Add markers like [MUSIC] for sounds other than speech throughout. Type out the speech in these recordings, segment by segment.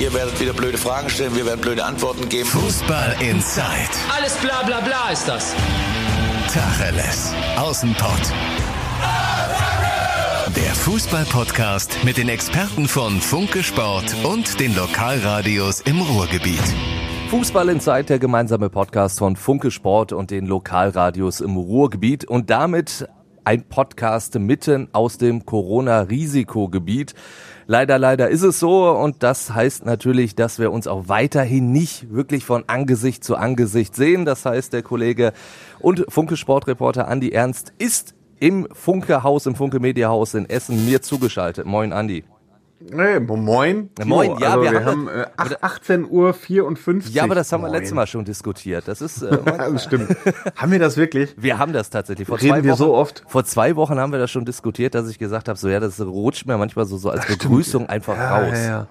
Ihr werdet wieder blöde Fragen stellen, wir werden blöde Antworten geben. Fußball Inside. Alles bla bla bla ist das. Tacheles. Außenpott. Der Fußball-Podcast mit den Experten von Funke Sport und den Lokalradios im Ruhrgebiet. Fußball Inside, der gemeinsame Podcast von Funke Sport und den Lokalradios im Ruhrgebiet und damit ein Podcast mitten aus dem Corona-Risikogebiet. Leider, leider ist es so und das heißt natürlich, dass wir uns auch weiterhin nicht wirklich von Angesicht zu Angesicht sehen. Das heißt, der Kollege und Funke Sportreporter Andi Ernst ist im Funke Haus, im Funke Media Haus in Essen mir zugeschaltet. Moin Andi. Nee, moin. Moin, ja, also wir, wir haben, äh, 18 Uhr 54. Ja, aber das haben wir moin. letztes Mal schon diskutiert. Das ist äh, [LAUGHS] das stimmt. [LAUGHS] haben wir das wirklich? Wir haben das tatsächlich. Vor Reden zwei wir Wochen, so oft? Vor zwei Wochen haben wir das schon diskutiert, dass ich gesagt habe, so ja, das rutscht mir manchmal so, so als Begrüßung einfach Ja, raus. ja, ja.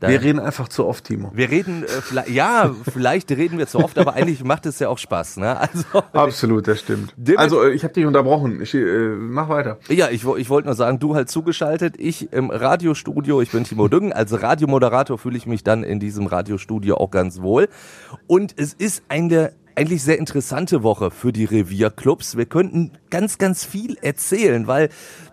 Da- Wir reden einfach zu oft, Timo. Wir reden, äh, vielleicht, ja, vielleicht reden wir zu oft, aber eigentlich macht es ja auch Spaß. Ne? Also, Absolut, das stimmt. Also, äh, ich habe dich unterbrochen. Ich, äh, mach weiter. ja, ich, ich wollte nur sagen, du halt zugeschaltet, ich im Radiostudio, ich bin Timo Düngen, als Radiomoderator fühle ich mich dann in diesem Radiostudio auch ganz wohl. Und es ist eine eigentlich sehr interessante Woche für die Revierclubs. Wir könnten ganz, ganz viel erzählen, weil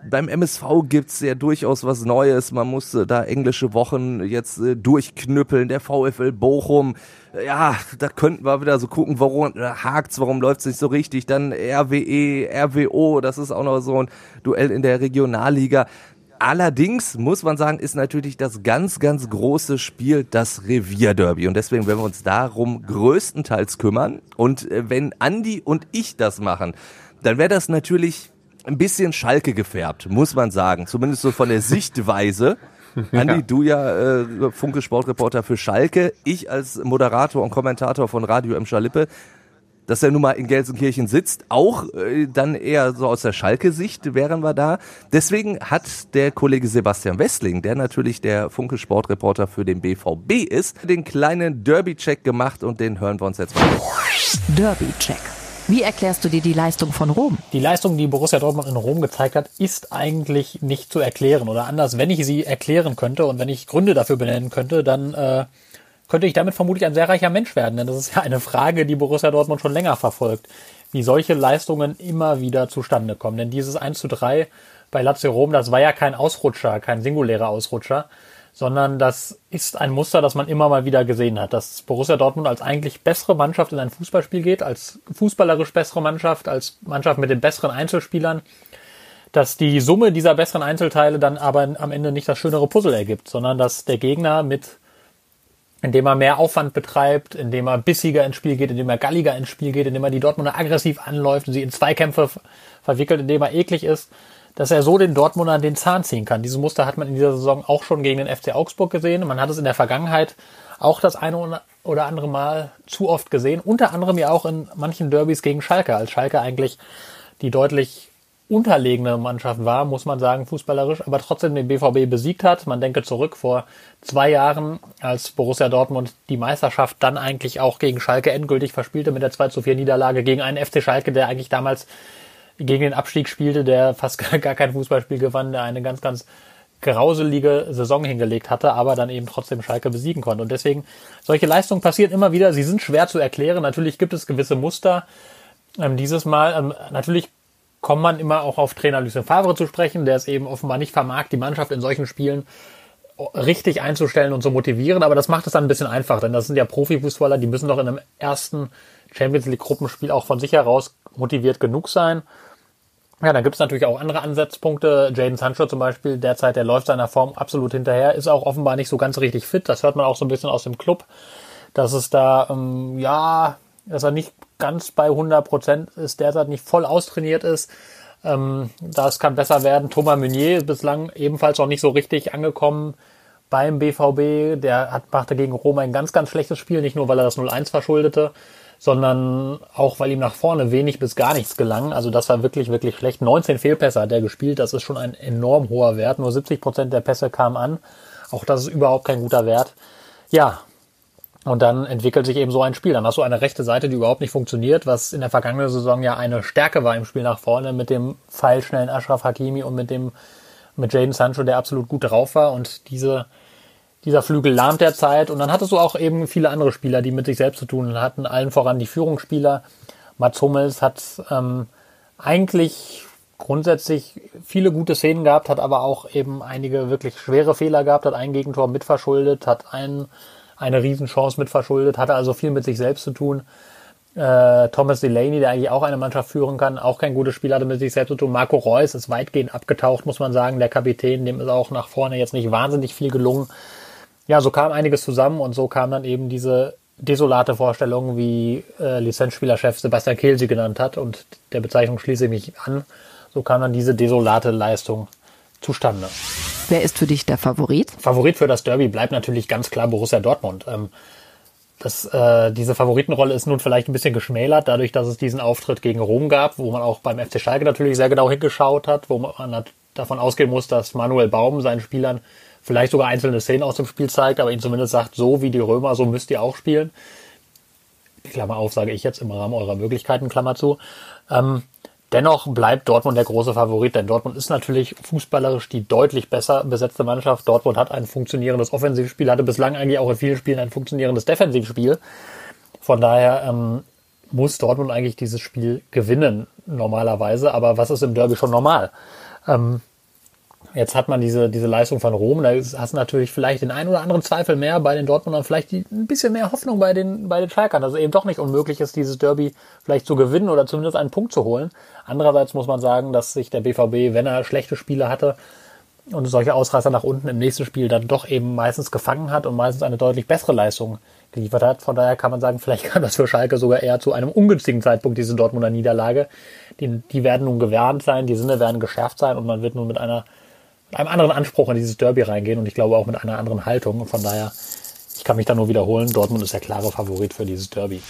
beim MSV gibt's ja durchaus was Neues. Man musste da englische Wochen jetzt äh, durchknüppeln. Der VfL Bochum, ja, da könnten wir wieder so gucken, warum äh, hakt's, warum läuft's nicht so richtig. Dann RWE, RWO, das ist auch noch so ein Duell in der Regionalliga. Allerdings muss man sagen, ist natürlich das ganz, ganz große Spiel das Revierderby. Und deswegen werden wir uns darum größtenteils kümmern. Und äh, wenn Andi und ich das machen, dann wäre das natürlich ein bisschen Schalke gefärbt, muss man sagen. Zumindest so von der Sichtweise. [LAUGHS] Andi, du ja äh, Funke Sportreporter für Schalke, ich als Moderator und Kommentator von Radio M. Schalippe dass er nun mal in Gelsenkirchen sitzt, auch äh, dann eher so aus der Schalke-Sicht wären wir da. Deswegen hat der Kollege Sebastian Wessling, der natürlich der Funke Sportreporter für den BVB ist, den kleinen Derby-Check gemacht und den hören wir uns jetzt mal. Derby-Check. Wie erklärst du dir die Leistung von Rom? Die Leistung, die Borussia Dortmund in Rom gezeigt hat, ist eigentlich nicht zu erklären. Oder anders, wenn ich sie erklären könnte und wenn ich Gründe dafür benennen könnte, dann äh, könnte ich damit vermutlich ein sehr reicher Mensch werden. Denn das ist ja eine Frage, die Borussia Dortmund schon länger verfolgt. Wie solche Leistungen immer wieder zustande kommen. Denn dieses 1 zu 3 bei Lazio Rom, das war ja kein Ausrutscher, kein singulärer Ausrutscher, sondern das ist ein Muster, das man immer mal wieder gesehen hat, dass Borussia Dortmund als eigentlich bessere Mannschaft in ein Fußballspiel geht, als fußballerisch bessere Mannschaft, als Mannschaft mit den besseren Einzelspielern, dass die Summe dieser besseren Einzelteile dann aber am Ende nicht das schönere Puzzle ergibt, sondern dass der Gegner mit, indem er mehr Aufwand betreibt, indem er bissiger ins Spiel geht, indem er galliger ins Spiel geht, indem er die Dortmunder aggressiv anläuft und sie in Zweikämpfe ver- verwickelt, indem er eklig ist, dass er so den Dortmundern den Zahn ziehen kann. Dieses Muster hat man in dieser Saison auch schon gegen den FC Augsburg gesehen. Man hat es in der Vergangenheit auch das eine oder andere Mal zu oft gesehen. Unter anderem ja auch in manchen Derbys gegen Schalke, als Schalke eigentlich die deutlich unterlegene Mannschaft war, muss man sagen, fußballerisch, aber trotzdem den BVB besiegt hat. Man denke zurück vor zwei Jahren, als Borussia Dortmund die Meisterschaft dann eigentlich auch gegen Schalke endgültig verspielte mit der 2 zu 4 Niederlage gegen einen FC Schalke, der eigentlich damals gegen den Abstieg spielte, der fast [LAUGHS] gar kein Fußballspiel gewann, der eine ganz, ganz grauselige Saison hingelegt hatte, aber dann eben trotzdem Schalke besiegen konnte. Und deswegen, solche Leistungen passieren immer wieder. Sie sind schwer zu erklären. Natürlich gibt es gewisse Muster. Ähm, dieses Mal, ähm, natürlich kommt man immer auch auf Trainer Lucien Favre zu sprechen, der es eben offenbar nicht vermag, die Mannschaft in solchen Spielen richtig einzustellen und zu motivieren, aber das macht es dann ein bisschen einfach, denn das sind ja Profifußballer, die müssen doch in einem ersten Champions League Gruppenspiel auch von sich heraus motiviert genug sein. Ja, dann gibt es natürlich auch andere Ansatzpunkte. Jaden Sancho zum Beispiel, derzeit, der läuft seiner Form absolut hinterher, ist auch offenbar nicht so ganz richtig fit. Das hört man auch so ein bisschen aus dem Club, dass es da, ähm, ja, dass er nicht ganz bei 100 Prozent ist, derzeit nicht voll austrainiert ist. Ähm, das kann besser werden. Thomas Meunier ist bislang ebenfalls noch nicht so richtig angekommen beim BVB. Der hat, machte gegen Rom ein ganz, ganz schlechtes Spiel, nicht nur weil er das 0-1 verschuldete, sondern auch weil ihm nach vorne wenig bis gar nichts gelang. Also das war wirklich, wirklich schlecht. 19 Fehlpässe hat er gespielt, das ist schon ein enorm hoher Wert. Nur 70 Prozent der Pässe kamen an. Auch das ist überhaupt kein guter Wert. Ja, und dann entwickelt sich eben so ein Spiel. Dann hast du eine rechte Seite, die überhaupt nicht funktioniert, was in der vergangenen Saison ja eine Stärke war im Spiel nach vorne mit dem pfeilschnellen Ashraf Hakimi und mit dem mit Jaden Sancho, der absolut gut drauf war. Und diese dieser Flügel lahmt derzeit. Und dann hattest du auch eben viele andere Spieler, die mit sich selbst zu tun hatten. Allen voran die Führungsspieler. Mats Hummels hat ähm, eigentlich grundsätzlich viele gute Szenen gehabt, hat aber auch eben einige wirklich schwere Fehler gehabt, hat ein Gegentor mitverschuldet, hat ein, eine Riesenchance mitverschuldet, hatte also viel mit sich selbst zu tun. Äh, Thomas Delaney, der eigentlich auch eine Mannschaft führen kann, auch kein gutes Spiel hatte mit sich selbst zu tun. Marco Reus ist weitgehend abgetaucht, muss man sagen. Der Kapitän, dem ist auch nach vorne jetzt nicht wahnsinnig viel gelungen. Ja, so kam einiges zusammen und so kam dann eben diese desolate Vorstellung, wie äh, Lizenzspielerchef Sebastian Kehl sie genannt hat. Und der Bezeichnung schließe ich mich an. So kam dann diese desolate Leistung zustande. Wer ist für dich der Favorit? Favorit für das Derby bleibt natürlich ganz klar Borussia Dortmund. Ähm, das, äh, diese Favoritenrolle ist nun vielleicht ein bisschen geschmälert, dadurch, dass es diesen Auftritt gegen Rom gab, wo man auch beim FC Schalke natürlich sehr genau hingeschaut hat, wo man davon ausgehen muss, dass Manuel Baum seinen Spielern vielleicht sogar einzelne Szenen aus dem Spiel zeigt, aber ihnen zumindest sagt, so wie die Römer, so müsst ihr auch spielen. Klammer auf, sage ich jetzt im Rahmen eurer Möglichkeiten, Klammer zu. Ähm, Dennoch bleibt Dortmund der große Favorit, denn Dortmund ist natürlich fußballerisch die deutlich besser besetzte Mannschaft. Dortmund hat ein funktionierendes Offensivspiel, hatte bislang eigentlich auch in vielen Spielen ein funktionierendes Defensivspiel. Von daher ähm, muss Dortmund eigentlich dieses Spiel gewinnen, normalerweise. Aber was ist im Derby schon normal? Ähm, Jetzt hat man diese, diese Leistung von Rom, da hast du natürlich vielleicht den einen oder anderen Zweifel mehr bei den Dortmundern, vielleicht die, ein bisschen mehr Hoffnung bei den, bei den Schalkern, dass es eben doch nicht unmöglich ist, dieses Derby vielleicht zu gewinnen oder zumindest einen Punkt zu holen. Andererseits muss man sagen, dass sich der BVB, wenn er schlechte Spiele hatte und solche Ausreißer nach unten im nächsten Spiel dann doch eben meistens gefangen hat und meistens eine deutlich bessere Leistung geliefert hat. Von daher kann man sagen, [LAUGHS] vielleicht kam das für Schalke sogar eher zu einem ungünstigen Zeitpunkt, diese Dortmunder Niederlage. Die, die werden nun gewarnt sein, die Sinne werden geschärft sein und man wird nun mit einer mit einem anderen Anspruch in dieses Derby reingehen und ich glaube auch mit einer anderen Haltung. Und von daher, ich kann mich da nur wiederholen, Dortmund ist der klare Favorit für dieses Derby.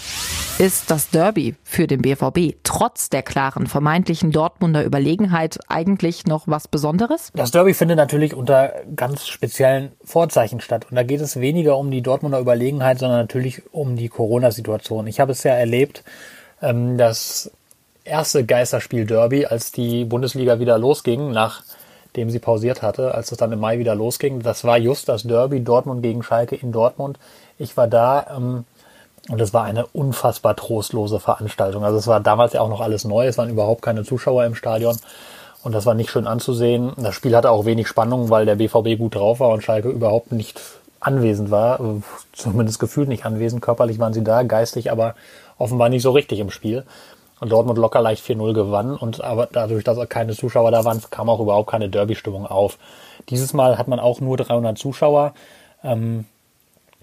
Ist das Derby für den BVB trotz der klaren vermeintlichen Dortmunder Überlegenheit eigentlich noch was Besonderes? Das Derby findet natürlich unter ganz speziellen Vorzeichen statt. Und da geht es weniger um die Dortmunder Überlegenheit, sondern natürlich um die Corona-Situation. Ich habe es ja erlebt, ähm, das erste Geisterspiel Derby, als die Bundesliga wieder losging, nach dem sie pausiert hatte, als es dann im Mai wieder losging. Das war just das Derby Dortmund gegen Schalke in Dortmund. Ich war da ähm, und es war eine unfassbar trostlose Veranstaltung. Also es war damals ja auch noch alles neu, es waren überhaupt keine Zuschauer im Stadion und das war nicht schön anzusehen. Das Spiel hatte auch wenig Spannung, weil der BVB gut drauf war und Schalke überhaupt nicht anwesend war, zumindest gefühlt nicht anwesend. Körperlich waren sie da, geistig aber offenbar nicht so richtig im Spiel und Dortmund locker leicht 4-0 gewann und aber dadurch, dass keine Zuschauer da waren, kam auch überhaupt keine Derby-Stimmung auf. Dieses Mal hat man auch nur 300 Zuschauer ähm,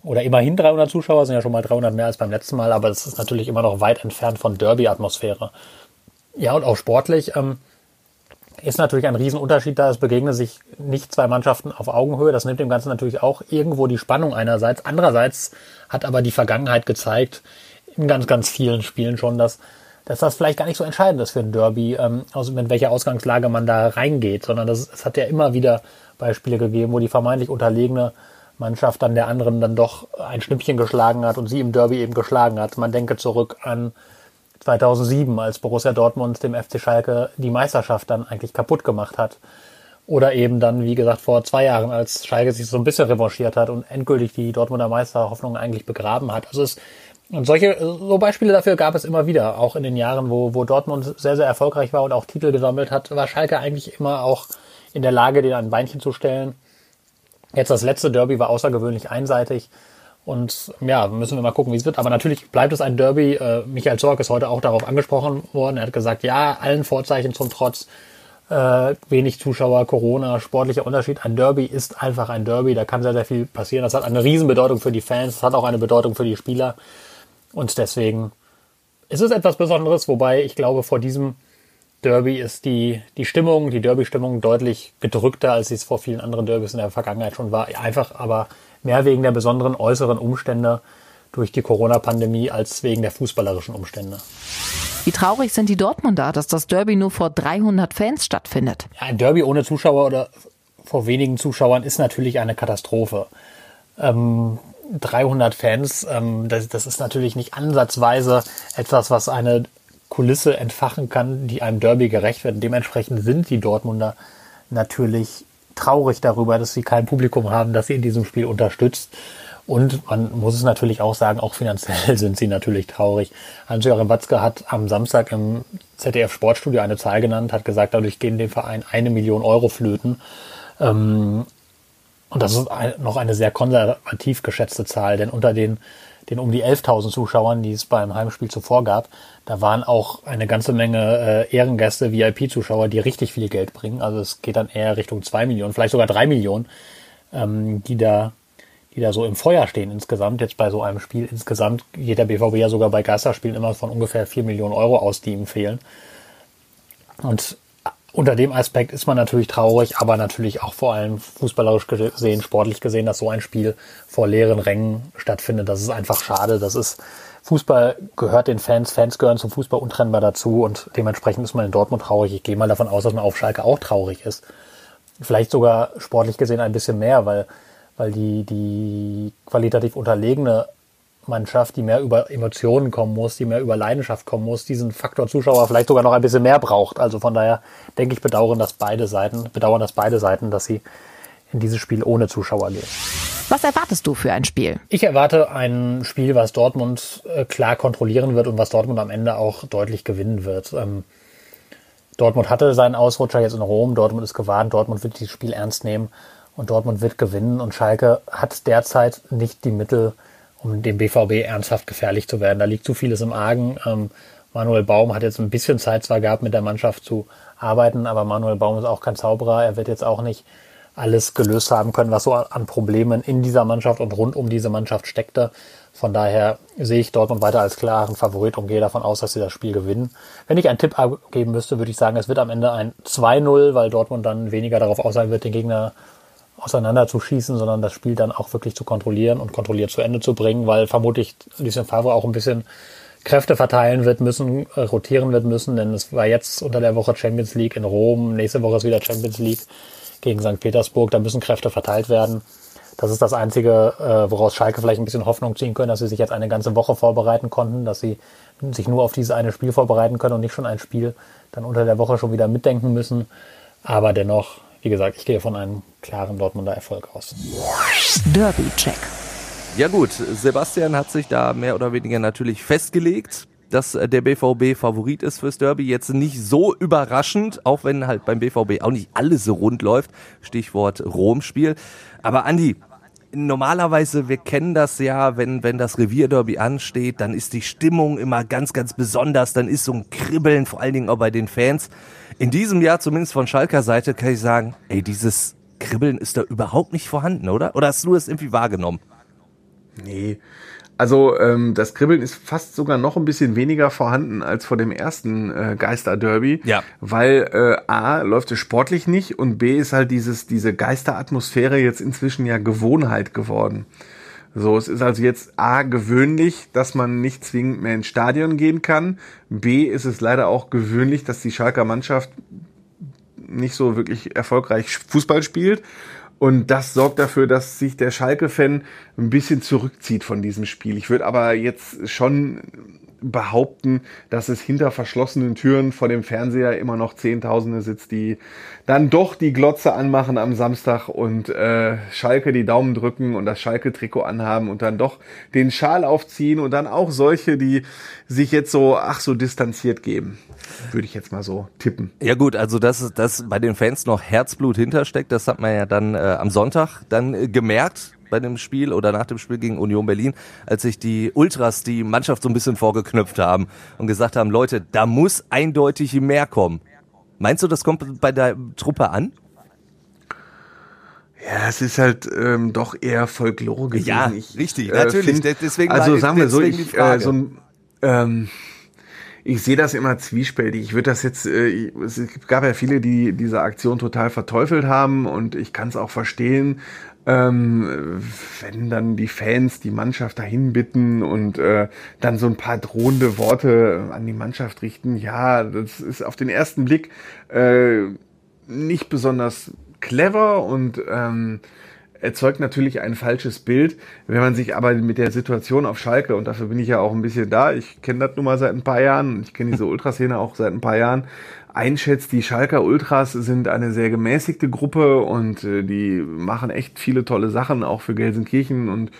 oder immerhin 300 Zuschauer, sind ja schon mal 300 mehr als beim letzten Mal, aber es ist natürlich immer noch weit entfernt von Derby-Atmosphäre. Ja, und auch sportlich ähm, ist natürlich ein Riesenunterschied da. Es begegnen sich nicht zwei Mannschaften auf Augenhöhe. Das nimmt dem Ganzen natürlich auch irgendwo die Spannung einerseits. Andererseits hat aber die Vergangenheit gezeigt, in ganz, ganz vielen Spielen schon, dass dass das vielleicht gar nicht so entscheidend ist für ein Derby, ähm, also mit welcher Ausgangslage man da reingeht, sondern das, es hat ja immer wieder Beispiele gegeben, wo die vermeintlich unterlegene Mannschaft dann der anderen dann doch ein Schnippchen geschlagen hat und sie im Derby eben geschlagen hat. Man denke zurück an 2007, als Borussia Dortmund dem FC Schalke die Meisterschaft dann eigentlich kaputt gemacht hat. Oder eben dann, wie gesagt, vor zwei Jahren, als Schalke sich so ein bisschen revanchiert hat und endgültig die Dortmunder Meisterhoffnung eigentlich begraben hat. Also es und solche so Beispiele dafür gab es immer wieder, auch in den Jahren, wo, wo Dortmund sehr, sehr erfolgreich war und auch Titel gesammelt hat, war Schalke eigentlich immer auch in der Lage, den ein Beinchen zu stellen. Jetzt das letzte Derby war außergewöhnlich einseitig. Und ja, müssen wir mal gucken, wie es wird. Aber natürlich bleibt es ein Derby. Äh, Michael Zorg ist heute auch darauf angesprochen worden. Er hat gesagt, ja, allen Vorzeichen zum Trotz, äh, wenig Zuschauer, Corona, sportlicher Unterschied. Ein Derby ist einfach ein Derby. Da kann sehr, sehr viel passieren. Das hat eine Riesenbedeutung für die Fans. Das hat auch eine Bedeutung für die Spieler. Und deswegen ist es etwas Besonderes, wobei ich glaube, vor diesem Derby ist die, die Stimmung, die Derby-Stimmung deutlich gedrückter, als sie es vor vielen anderen Derbys in der Vergangenheit schon war. Einfach aber mehr wegen der besonderen äußeren Umstände durch die Corona-Pandemie als wegen der fußballerischen Umstände. Wie traurig sind die Dortmunder, dass das Derby nur vor 300 Fans stattfindet? Ja, ein Derby ohne Zuschauer oder vor wenigen Zuschauern ist natürlich eine Katastrophe. Ähm, 300 Fans, ähm, das, das ist natürlich nicht ansatzweise etwas, was eine Kulisse entfachen kann, die einem Derby gerecht wird. Dementsprechend sind die Dortmunder natürlich traurig darüber, dass sie kein Publikum haben, das sie in diesem Spiel unterstützt. Und man muss es natürlich auch sagen, auch finanziell [LAUGHS] sind sie natürlich traurig. Hans-Joachim Watzke hat am Samstag im ZDF Sportstudio eine Zahl genannt, hat gesagt, dadurch gehen dem Verein eine Million Euro flöten. Ähm, und das ist noch eine sehr konservativ geschätzte Zahl, denn unter den, den um die 11.000 Zuschauern, die es beim Heimspiel zuvor gab, da waren auch eine ganze Menge äh, Ehrengäste, VIP-Zuschauer, die richtig viel Geld bringen. Also es geht dann eher Richtung zwei Millionen, vielleicht sogar drei Millionen, ähm, die da die da so im Feuer stehen insgesamt, jetzt bei so einem Spiel. Insgesamt geht der BVB ja sogar bei Geisterspielen immer von ungefähr 4 Millionen Euro aus, die ihm fehlen. Und unter dem Aspekt ist man natürlich traurig, aber natürlich auch vor allem fußballerisch gesehen, sportlich gesehen, dass so ein Spiel vor leeren Rängen stattfindet. Das ist einfach schade. Das ist, Fußball gehört den Fans, Fans gehören zum Fußball untrennbar dazu und dementsprechend ist man in Dortmund traurig. Ich gehe mal davon aus, dass man auf Schalke auch traurig ist. Vielleicht sogar sportlich gesehen ein bisschen mehr, weil weil die, die qualitativ unterlegene Mannschaft, die mehr über Emotionen kommen muss, die mehr über Leidenschaft kommen muss, diesen Faktor Zuschauer vielleicht sogar noch ein bisschen mehr braucht. Also von daher denke ich, bedauern das beide Seiten, bedauern das beide Seiten, dass sie in dieses Spiel ohne Zuschauer gehen. Was erwartest du für ein Spiel? Ich erwarte ein Spiel, was Dortmund äh, klar kontrollieren wird und was Dortmund am Ende auch deutlich gewinnen wird. Ähm, Dortmund hatte seinen Ausrutscher jetzt in Rom, Dortmund ist gewarnt, Dortmund wird dieses Spiel ernst nehmen und Dortmund wird gewinnen und Schalke hat derzeit nicht die Mittel, um dem BVB ernsthaft gefährlich zu werden. Da liegt zu vieles im Argen. Ähm, Manuel Baum hat jetzt ein bisschen Zeit zwar gehabt, mit der Mannschaft zu arbeiten, aber Manuel Baum ist auch kein Zauberer. Er wird jetzt auch nicht alles gelöst haben können, was so an Problemen in dieser Mannschaft und rund um diese Mannschaft steckte. Von daher sehe ich Dortmund weiter als klaren Favorit und gehe davon aus, dass sie das Spiel gewinnen. Wenn ich einen Tipp abgeben müsste, würde ich sagen, es wird am Ende ein 2-0, weil Dortmund dann weniger darauf aus sein wird, den Gegner auseinanderzuschießen, sondern das Spiel dann auch wirklich zu kontrollieren und kontrolliert zu Ende zu bringen, weil vermutlich Lucien Favre auch ein bisschen Kräfte verteilen wird müssen, äh, rotieren wird müssen, denn es war jetzt unter der Woche Champions League in Rom, nächste Woche ist wieder Champions League gegen St. Petersburg, da müssen Kräfte verteilt werden. Das ist das Einzige, äh, woraus Schalke vielleicht ein bisschen Hoffnung ziehen können, dass sie sich jetzt eine ganze Woche vorbereiten konnten, dass sie sich nur auf dieses eine Spiel vorbereiten können und nicht schon ein Spiel dann unter der Woche schon wieder mitdenken müssen. Aber dennoch wie gesagt, ich gehe von einem klaren Dortmunder Erfolg aus. Derby-Check. Ja gut, Sebastian hat sich da mehr oder weniger natürlich festgelegt, dass der BVB Favorit ist fürs Derby. Jetzt nicht so überraschend, auch wenn halt beim BVB auch nicht alles so rund läuft. Stichwort Rom-Spiel. Aber Andi, normalerweise, wir kennen das ja, wenn, wenn das Revierderby ansteht, dann ist die Stimmung immer ganz, ganz besonders. Dann ist so ein Kribbeln, vor allen Dingen auch bei den Fans. In diesem Jahr, zumindest von Schalker Seite, kann ich sagen, ey, dieses Kribbeln ist da überhaupt nicht vorhanden, oder? Oder hast du es irgendwie wahrgenommen? Nee. Also ähm, das Kribbeln ist fast sogar noch ein bisschen weniger vorhanden als vor dem ersten äh, Geister-Derby. Ja. Weil äh, A, läuft es sportlich nicht und B ist halt dieses, diese Geisteratmosphäre jetzt inzwischen ja Gewohnheit geworden. So, es ist also jetzt A gewöhnlich, dass man nicht zwingend mehr ins Stadion gehen kann. B ist es leider auch gewöhnlich, dass die Schalker Mannschaft nicht so wirklich erfolgreich Fußball spielt. Und das sorgt dafür, dass sich der Schalke-Fan ein bisschen zurückzieht von diesem Spiel. Ich würde aber jetzt schon behaupten, dass es hinter verschlossenen Türen vor dem Fernseher immer noch Zehntausende sitzt, die dann doch die Glotze anmachen am Samstag und äh, Schalke die Daumen drücken und das Schalke-Trikot anhaben und dann doch den Schal aufziehen und dann auch solche, die sich jetzt so, ach so distanziert geben. Würde ich jetzt mal so tippen. Ja gut, also dass, dass bei den Fans noch Herzblut hintersteckt, das hat man ja dann äh, am Sonntag dann äh, gemerkt bei dem Spiel oder nach dem Spiel gegen Union Berlin, als sich die Ultras die Mannschaft so ein bisschen vorgeknöpft haben und gesagt haben, Leute, da muss eindeutig mehr kommen. Meinst du, das kommt bei der Truppe an? Ja, es ist halt ähm, doch eher Folklore gewesen. Ja, ich, richtig, natürlich. Find, deswegen also war, sagen wir so, ich, äh, so ein, ähm, ich sehe das immer zwiespältig. Ich würde das jetzt, äh, es gab ja viele, die diese Aktion total verteufelt haben und ich kann es auch verstehen, ähm, wenn dann die Fans die Mannschaft dahin bitten und äh, dann so ein paar drohende Worte an die Mannschaft richten. Ja, das ist auf den ersten Blick äh, nicht besonders clever und ähm, erzeugt natürlich ein falsches Bild. Wenn man sich aber mit der Situation auf Schalke, und dafür bin ich ja auch ein bisschen da, ich kenne das nun mal seit ein paar Jahren, ich kenne diese Ultraszene auch seit ein paar Jahren, einschätzt, die Schalker Ultras sind eine sehr gemäßigte Gruppe und äh, die machen echt viele tolle Sachen, auch für Gelsenkirchen und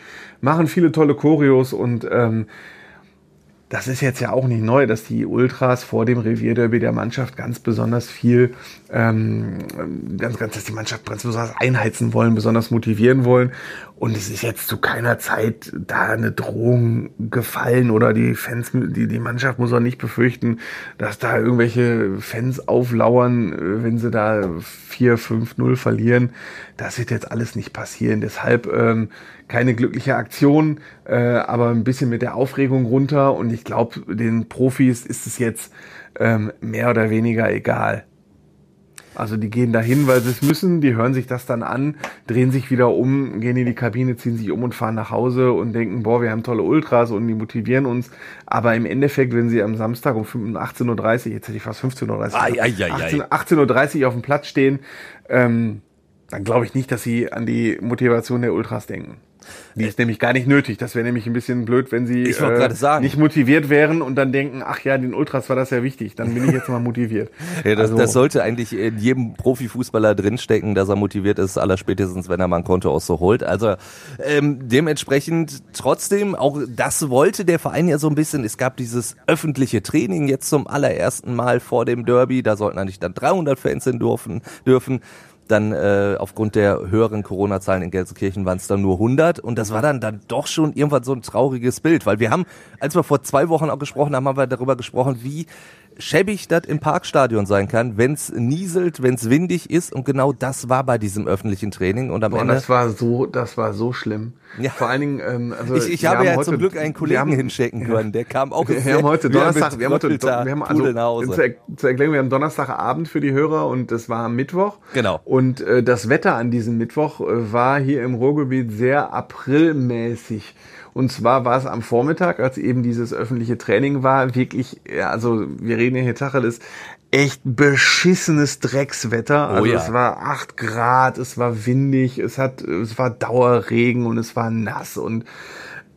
machen viele tolle Choreos und ähm, das ist jetzt ja auch nicht neu, dass die Ultras vor dem Revierderby der Mannschaft ganz besonders viel, ähm, ganz, ganz, dass die Mannschaft ganz besonders einheizen wollen, besonders motivieren wollen. Und es ist jetzt zu keiner Zeit da eine Drohung gefallen oder die Fans, die, die Mannschaft muss auch nicht befürchten, dass da irgendwelche Fans auflauern, wenn sie da 4, 5, 0 verlieren. Das wird jetzt alles nicht passieren. Deshalb ähm, keine glückliche Aktion, äh, aber ein bisschen mit der Aufregung runter. Und ich glaube, den Profis ist es jetzt ähm, mehr oder weniger egal. Also die gehen dahin, weil sie es müssen, die hören sich das dann an, drehen sich wieder um, gehen in die Kabine, ziehen sich um und fahren nach Hause und denken, boah, wir haben tolle Ultras und die motivieren uns. Aber im Endeffekt, wenn sie am Samstag um 18.30 Uhr, jetzt hätte ich fast 15.30 Uhr, 18.30 18 Uhr auf dem Platz stehen, ähm, dann glaube ich nicht, dass sie an die Motivation der Ultras denken. Die ist nämlich gar nicht nötig. Das wäre nämlich ein bisschen blöd, wenn sie äh, nicht motiviert wären und dann denken, ach ja, den Ultras war das ja wichtig. Dann bin ich jetzt mal motiviert. [LAUGHS] ja, das, also, das sollte eigentlich in jedem Profifußballer drinstecken, dass er motiviert ist, allerspätestens, wenn er mal ein Konto aus so holt. Also ähm, dementsprechend trotzdem, auch das wollte der Verein ja so ein bisschen. Es gab dieses öffentliche Training jetzt zum allerersten Mal vor dem Derby. Da sollten eigentlich dann 300 Fans hin dürfen. dürfen dann äh, aufgrund der höheren Corona-Zahlen in Gelsenkirchen waren es dann nur 100 und das war dann dann doch schon irgendwann so ein trauriges Bild, weil wir haben, als wir vor zwei Wochen auch gesprochen haben, haben wir darüber gesprochen, wie schäbig das im Parkstadion sein kann, wenn es nieselt, wenn es windig ist und genau das war bei diesem öffentlichen Training und am Boah, Ende das war so, das war so schlimm. Ja. Vor allen Dingen, ähm, also ich, ich habe ja heute, zum Glück einen Kollegen haben, hinschicken können, der kam auch. Wir haben heute Donnerstag, wir haben heute, wir haben also. Zur, Erklärung, wir haben Donnerstagabend für die Hörer und das war Mittwoch. Genau. Und äh, das Wetter an diesem Mittwoch äh, war hier im Ruhrgebiet sehr aprilmäßig. Und zwar war es am Vormittag, als eben dieses öffentliche Training war, wirklich, ja, also wir reden hier Tacheles, echt beschissenes Dreckswetter. Also oh ja. es war acht Grad, es war windig, es hat, es war Dauerregen und es war nass und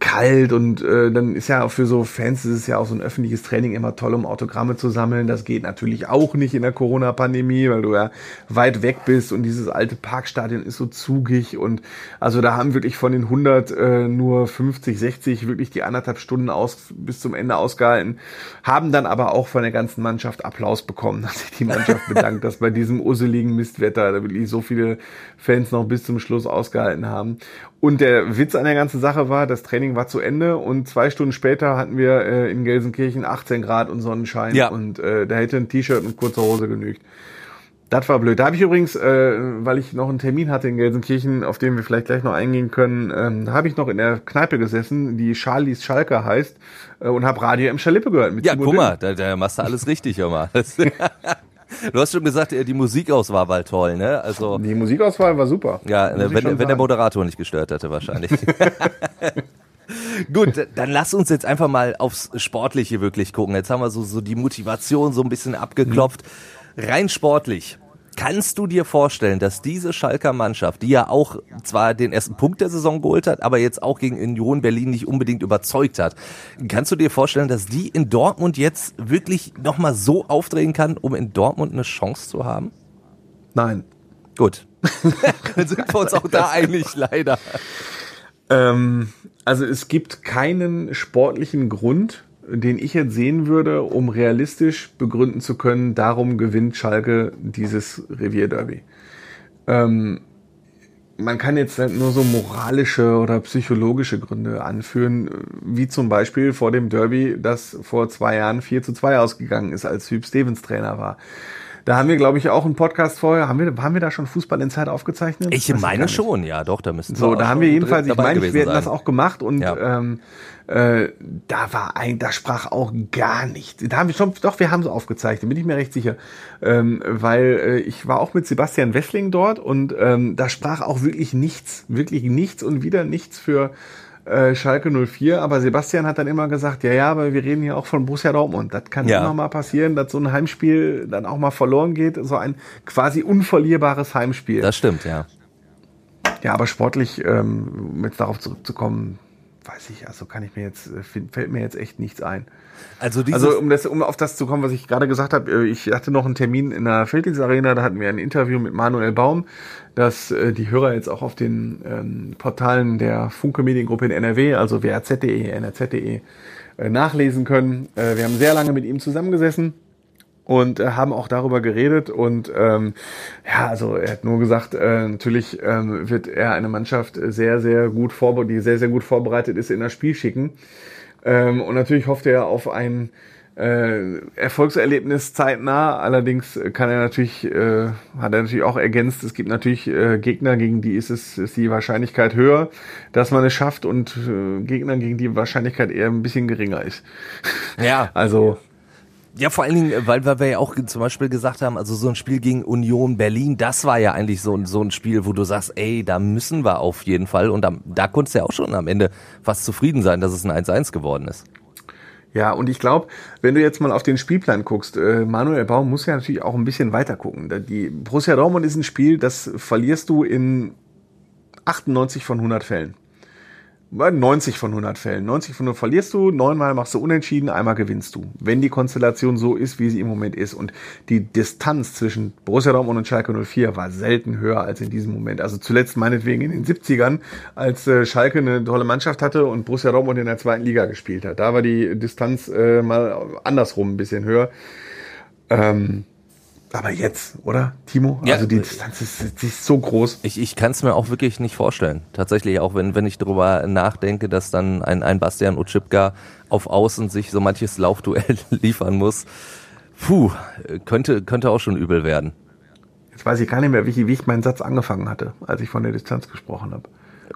kalt und äh, dann ist ja auch für so Fans ist es ja auch so ein öffentliches Training immer toll, um Autogramme zu sammeln. Das geht natürlich auch nicht in der Corona-Pandemie, weil du ja weit weg bist und dieses alte Parkstadion ist so zugig und also da haben wirklich von den 100 äh, nur 50, 60 wirklich die anderthalb Stunden aus bis zum Ende ausgehalten, haben dann aber auch von der ganzen Mannschaft Applaus bekommen, [LAUGHS] dass sich die Mannschaft bedankt, dass bei diesem urseligen Mistwetter da wirklich so viele Fans noch bis zum Schluss ausgehalten haben. Und der Witz an der ganzen Sache war, das Training war zu Ende und zwei Stunden später hatten wir äh, in Gelsenkirchen 18 Grad und Sonnenschein ja. und äh, da hätte ein T-Shirt und kurze Hose genügt. Das war blöd. Da habe ich übrigens, äh, weil ich noch einen Termin hatte in Gelsenkirchen, auf den wir vielleicht gleich noch eingehen können, ähm, da habe ich noch in der Kneipe gesessen, die Charlies Schalke heißt, äh, und habe Radio im Schalippe gehört. Mit ja, guck mal, da, da machst du alles richtig, hör mal. [LAUGHS] [LAUGHS] Du hast schon gesagt, die Musikauswahl war toll, ne? Also die Musikauswahl war super. Ja, wenn, wenn der Moderator nicht gestört hätte wahrscheinlich. [LAUGHS] Gut, dann lass uns jetzt einfach mal aufs Sportliche wirklich gucken. Jetzt haben wir so, so die Motivation so ein bisschen abgeklopft. Rein sportlich. Kannst du dir vorstellen, dass diese Schalker Mannschaft, die ja auch zwar den ersten Punkt der Saison geholt hat, aber jetzt auch gegen Union Berlin nicht unbedingt überzeugt hat, kannst du dir vorstellen, dass die in Dortmund jetzt wirklich nochmal so aufdrehen kann, um in Dortmund eine Chance zu haben? Nein. Gut. [LAUGHS] Dann sind wir uns auch da einig, leider. Ähm, also es gibt keinen sportlichen Grund, den ich jetzt sehen würde, um realistisch begründen zu können, darum gewinnt Schalke dieses Revierderby. Ähm, man kann jetzt nur so moralische oder psychologische Gründe anführen, wie zum Beispiel vor dem Derby, das vor zwei Jahren 4 zu 2 ausgegangen ist, als Hüb Stevens Trainer war. Da haben wir, glaube ich, auch einen Podcast vorher. Haben wir, haben wir da schon Fußball in Zeit aufgezeichnet? Ich meine schon, ja, doch, da müssen wir So, da haben wir jedenfalls, ich meine, wir hätten das auch gemacht und ja. ähm, äh, da war ein, da sprach auch gar nichts. Da haben wir schon, doch, wir haben so aufgezeichnet, bin ich mir recht sicher. Ähm, weil äh, ich war auch mit Sebastian Wessling dort und ähm, da sprach auch wirklich nichts, wirklich nichts und wieder nichts für äh, Schalke 04, aber Sebastian hat dann immer gesagt, ja, ja, aber wir reden hier auch von Borussia Dortmund. Das kann ja. immer mal passieren, dass so ein Heimspiel dann auch mal verloren geht, so ein quasi unverlierbares Heimspiel. Das stimmt, ja. Ja, aber sportlich, ähm, um jetzt darauf zurückzukommen, weiß ich, also kann ich mir jetzt, äh, fällt mir jetzt echt nichts ein. Also, Also um, das, um auf das zu kommen, was ich gerade gesagt habe, äh, ich hatte noch einen Termin in der Felddienstarena, da hatten wir ein Interview mit Manuel Baum, das äh, die Hörer jetzt auch auf den ähm, Portalen der Funke Mediengruppe in NRW, also waz.de, nrz.de, äh, nachlesen können. Äh, wir haben sehr lange mit ihm zusammengesessen und äh, haben auch darüber geredet und ähm, ja, also er hat nur gesagt, äh, natürlich ähm, wird er eine Mannschaft sehr, sehr gut vorbereitet, die sehr, sehr gut vorbereitet ist, in das Spiel schicken. Ähm, und natürlich hofft er auf ein äh, Erfolgserlebnis zeitnah. Allerdings kann er natürlich, äh, hat er natürlich auch ergänzt, es gibt natürlich äh, Gegner, gegen die ist es ist die Wahrscheinlichkeit höher, dass man es schafft und äh, Gegner, gegen die Wahrscheinlichkeit eher ein bisschen geringer ist. Ja. Also Ja, vor allen Dingen, weil, weil wir ja auch zum Beispiel gesagt haben, also so ein Spiel gegen Union Berlin, das war ja eigentlich so, ein- so ein Spiel, wo du sagst, ey, da müssen wir auf jeden Fall. Und am, da konntest du ja auch schon am Ende fast zufrieden sein, dass es ein 1-1 geworden ist. Ja, und ich glaube, wenn du jetzt mal auf den Spielplan guckst, äh, Manuel Baum muss ja natürlich auch ein bisschen weiter gucken. Da Die Borussia Dortmund ist ein Spiel, das verlierst du in 98 von 100 Fällen. Bei 90 von 100 Fällen. 90 von 100 verlierst du, neunmal machst du unentschieden, einmal gewinnst du. Wenn die Konstellation so ist, wie sie im Moment ist. Und die Distanz zwischen Borussia Dortmund und Schalke 04 war selten höher als in diesem Moment. Also zuletzt meinetwegen in den 70ern, als äh, Schalke eine tolle Mannschaft hatte und Borussia Dortmund in der zweiten Liga gespielt hat. Da war die Distanz äh, mal andersrum ein bisschen höher. Ähm, aber jetzt, oder, Timo? Ja. Also die Distanz ist, die ist so groß. Ich, ich kann es mir auch wirklich nicht vorstellen. Tatsächlich, auch wenn, wenn ich darüber nachdenke, dass dann ein, ein Bastian Utschipka auf Außen sich so manches Laufduell [LAUGHS] liefern muss. Puh, könnte, könnte auch schon übel werden. Jetzt weiß ich gar nicht mehr, wie ich, wie ich meinen Satz angefangen hatte, als ich von der Distanz gesprochen habe.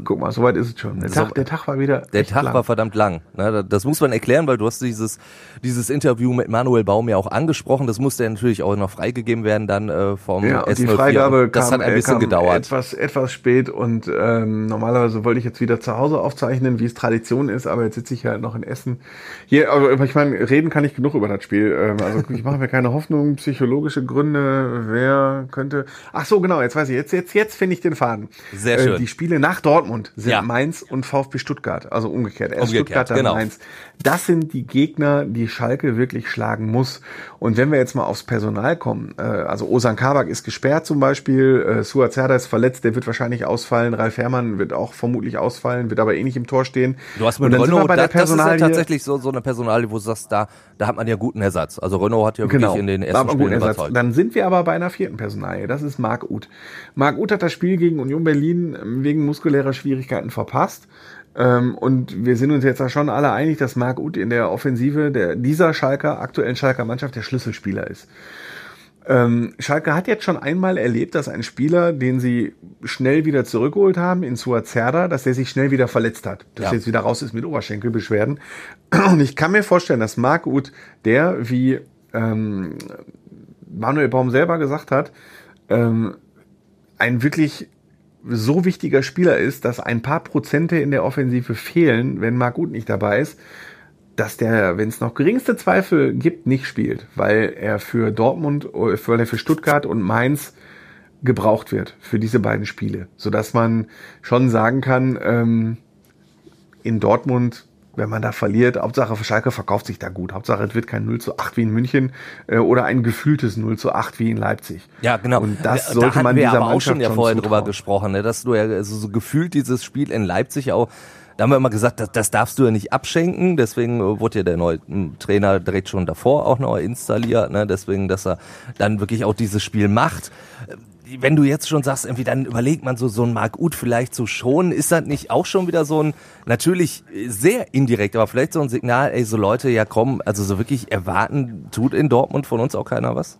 Guck mal, soweit ist es schon. Der, So- Tag, der Tag war wieder. Der Tag lang. war verdammt lang. Das muss man erklären, weil du hast dieses, dieses Interview mit Manuel Baum ja auch angesprochen. Das musste ja natürlich auch noch freigegeben werden dann äh, vom Ja, und die S04. Freigabe das kam, hat ein äh, bisschen kam gedauert. Etwas, etwas spät und ähm, normalerweise wollte ich jetzt wieder zu Hause aufzeichnen, wie es Tradition ist, aber jetzt sitze ich halt noch in Essen. Hier, aber ich meine, reden kann ich genug über das Spiel. Ähm, also ich mache mir keine Hoffnung, psychologische Gründe, wer könnte. Ach so, genau, jetzt weiß ich, jetzt, jetzt, jetzt finde ich den Faden. Sehr Äh, schön. die Spiele nach Dortmund sind Ja. Mainz und VfB Stuttgart, also umgekehrt. Erst Umgekehrt, Stuttgart, dann genau. Mainz. Das sind die Gegner, die Schalke wirklich schlagen muss. Und wenn wir jetzt mal aufs Personal kommen, äh, also Osan Kabak ist gesperrt zum Beispiel, äh, Suat Serdar ist verletzt, der wird wahrscheinlich ausfallen, Ralf Herrmann wird auch vermutlich ausfallen, wird aber eh nicht im Tor stehen. Du hast mit Renault, bei da, der das ist ja Personalie- tatsächlich so, so eine Personalie, wo du sagst, da, da hat man ja guten Ersatz. Also Renault hat ja wirklich Genau, in den ersten Spielen guten Ersatz. überzeugt. Dann sind wir aber bei einer vierten Personalie. Das ist Marc Uth. Marc Uth hat das Spiel gegen Union Berlin wegen muskulärer Schwierigkeiten verpasst. Ähm, und wir sind uns jetzt da schon alle einig, dass Marc Uth in der Offensive der, dieser Schalker, aktuellen Schalker Mannschaft der Schlüsselspieler ist. Ähm, Schalke hat jetzt schon einmal erlebt, dass ein Spieler, den sie schnell wieder zurückgeholt haben, in Suazerda, dass der sich schnell wieder verletzt hat. Dass Ja. er jetzt wieder raus ist mit Oberschenkelbeschwerden. Und ich kann mir vorstellen, dass Marc Uth, der, wie ähm, Manuel Baum selber gesagt hat, ähm, ein wirklich so wichtiger Spieler ist, dass ein paar Prozente in der Offensive fehlen, wenn Marc Uth nicht dabei ist, dass der, wenn es noch geringste Zweifel gibt, nicht spielt, weil er für Dortmund, äh, weil er für Stuttgart und Mainz gebraucht wird für diese beiden Spiele, sodass man schon sagen kann, ähm, in Dortmund, wenn man da verliert, Hauptsache Schalke verkauft sich da gut. Hauptsache es wird kein 0 zu 8 wie in München äh, oder ein gefühltes 0 zu 8 wie in Leipzig. Ja, genau. Und das da sollte hatten man wir dieser aber auch Mannschaft schon ja vorher drüber gesprochen, ne, dass du ja also so gefühlt dieses Spiel in Leipzig auch da haben wir immer gesagt, das, das darfst du ja nicht abschenken. Deswegen äh, wurde ja der neue m, Trainer direkt schon davor auch noch installiert. Ne? Deswegen, dass er dann wirklich auch dieses Spiel macht. Wenn du jetzt schon sagst, irgendwie, dann überlegt man so, so ein Marc Uth vielleicht zu schonen. Ist das nicht auch schon wieder so ein, natürlich sehr indirekt, aber vielleicht so ein Signal, ey, so Leute, ja komm, also so wirklich erwarten, tut in Dortmund von uns auch keiner was?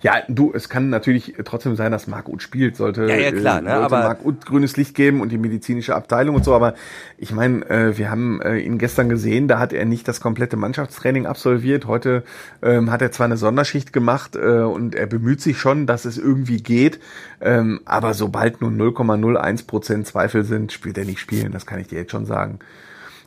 Ja, du, es kann natürlich trotzdem sein, dass Marc Uth spielt, sollte, Ja, ja, klar, ne, sollte aber- Marc Uth grünes Licht geben und die medizinische Abteilung und so, aber ich meine, äh, wir haben äh, ihn gestern gesehen, da hat er nicht das komplette Mannschaftstraining absolviert, heute ähm, hat er zwar eine Sonderschicht gemacht äh, und er bemüht sich schon, dass es irgendwie geht, ähm, aber sobald nur 0,01 Prozent Zweifel sind, spielt er nicht spielen, das kann ich dir jetzt schon sagen.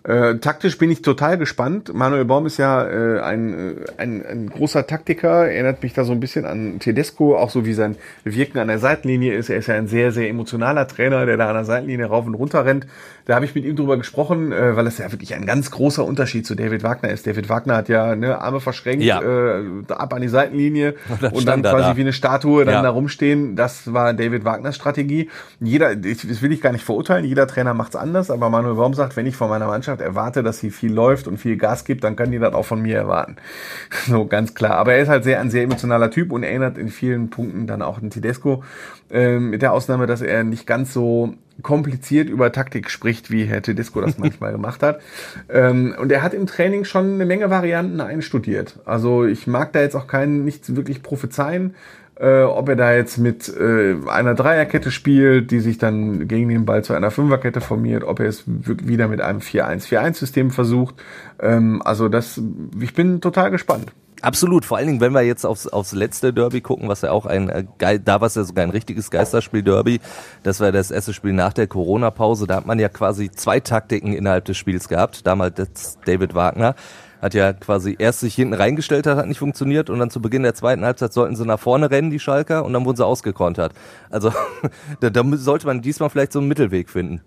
Äh, taktisch bin ich total gespannt. Manuel Baum ist ja äh, ein, äh, ein, ein großer Taktiker, erinnert mich da so ein bisschen an Tedesco, auch so wie sein Wirken an der Seitenlinie ist. Er ist ja ein sehr, sehr emotionaler Trainer, der da an der Seitenlinie rauf und runter rennt. Da habe ich mit ihm drüber gesprochen, äh, weil es ja wirklich ein ganz großer Unterschied zu David Wagner ist. David Wagner hat ja ne, Arme verschränkt, Ja. äh, ab an die Seitenlinie [LAUGHS] Und dann und dann quasi da. wie eine Statue dann Ja. da rumstehen. Das war David Wagners Strategie. Jeder, ich- das will ich gar nicht verurteilen, jeder Trainer macht's anders, aber Manuel Baum sagt, wenn ich von meiner Mannschaft erwarte, dass sie viel läuft und viel Gas gibt, dann können die das auch von mir erwarten. [LAUGHS] So, ganz klar. Aber er ist halt sehr ein sehr emotionaler Typ und erinnert in vielen Punkten dann auch an Tedesco. Ähm, mit der Ausnahme, dass er nicht ganz so kompliziert über Taktik spricht, wie Herr Tedesco das [LAUGHS] manchmal gemacht hat. Ähm, und er hat im Training schon eine Menge Varianten einstudiert. Also ich mag da jetzt auch keinen, nichts wirklich prophezeien, äh, ob er da jetzt mit äh, einer Dreierkette spielt, die sich dann gegen den Ball zu einer Fünferkette formiert, ob er es wieder mit einem 4-1-4-1-System versucht. Ähm, also das, ich bin total gespannt. Absolut, vor allen Dingen, wenn wir jetzt aufs, aufs letzte Derby gucken, was ja auch ein, äh, da war es ja sogar ein richtiges Geisterspiel-Derby, das war das erste Spiel nach der Corona-Pause, da hat man ja quasi zwei Taktiken innerhalb des Spiels gehabt, damals David Wagner hat ja quasi erst sich hinten reingestellt hat, hat nicht funktioniert. Und dann zu Beginn der zweiten Halbzeit sollten sie nach vorne rennen, die Schalker, und dann wurden sie ausgekontert. Also [LAUGHS] da, da sollte man diesmal vielleicht so einen Mittelweg finden.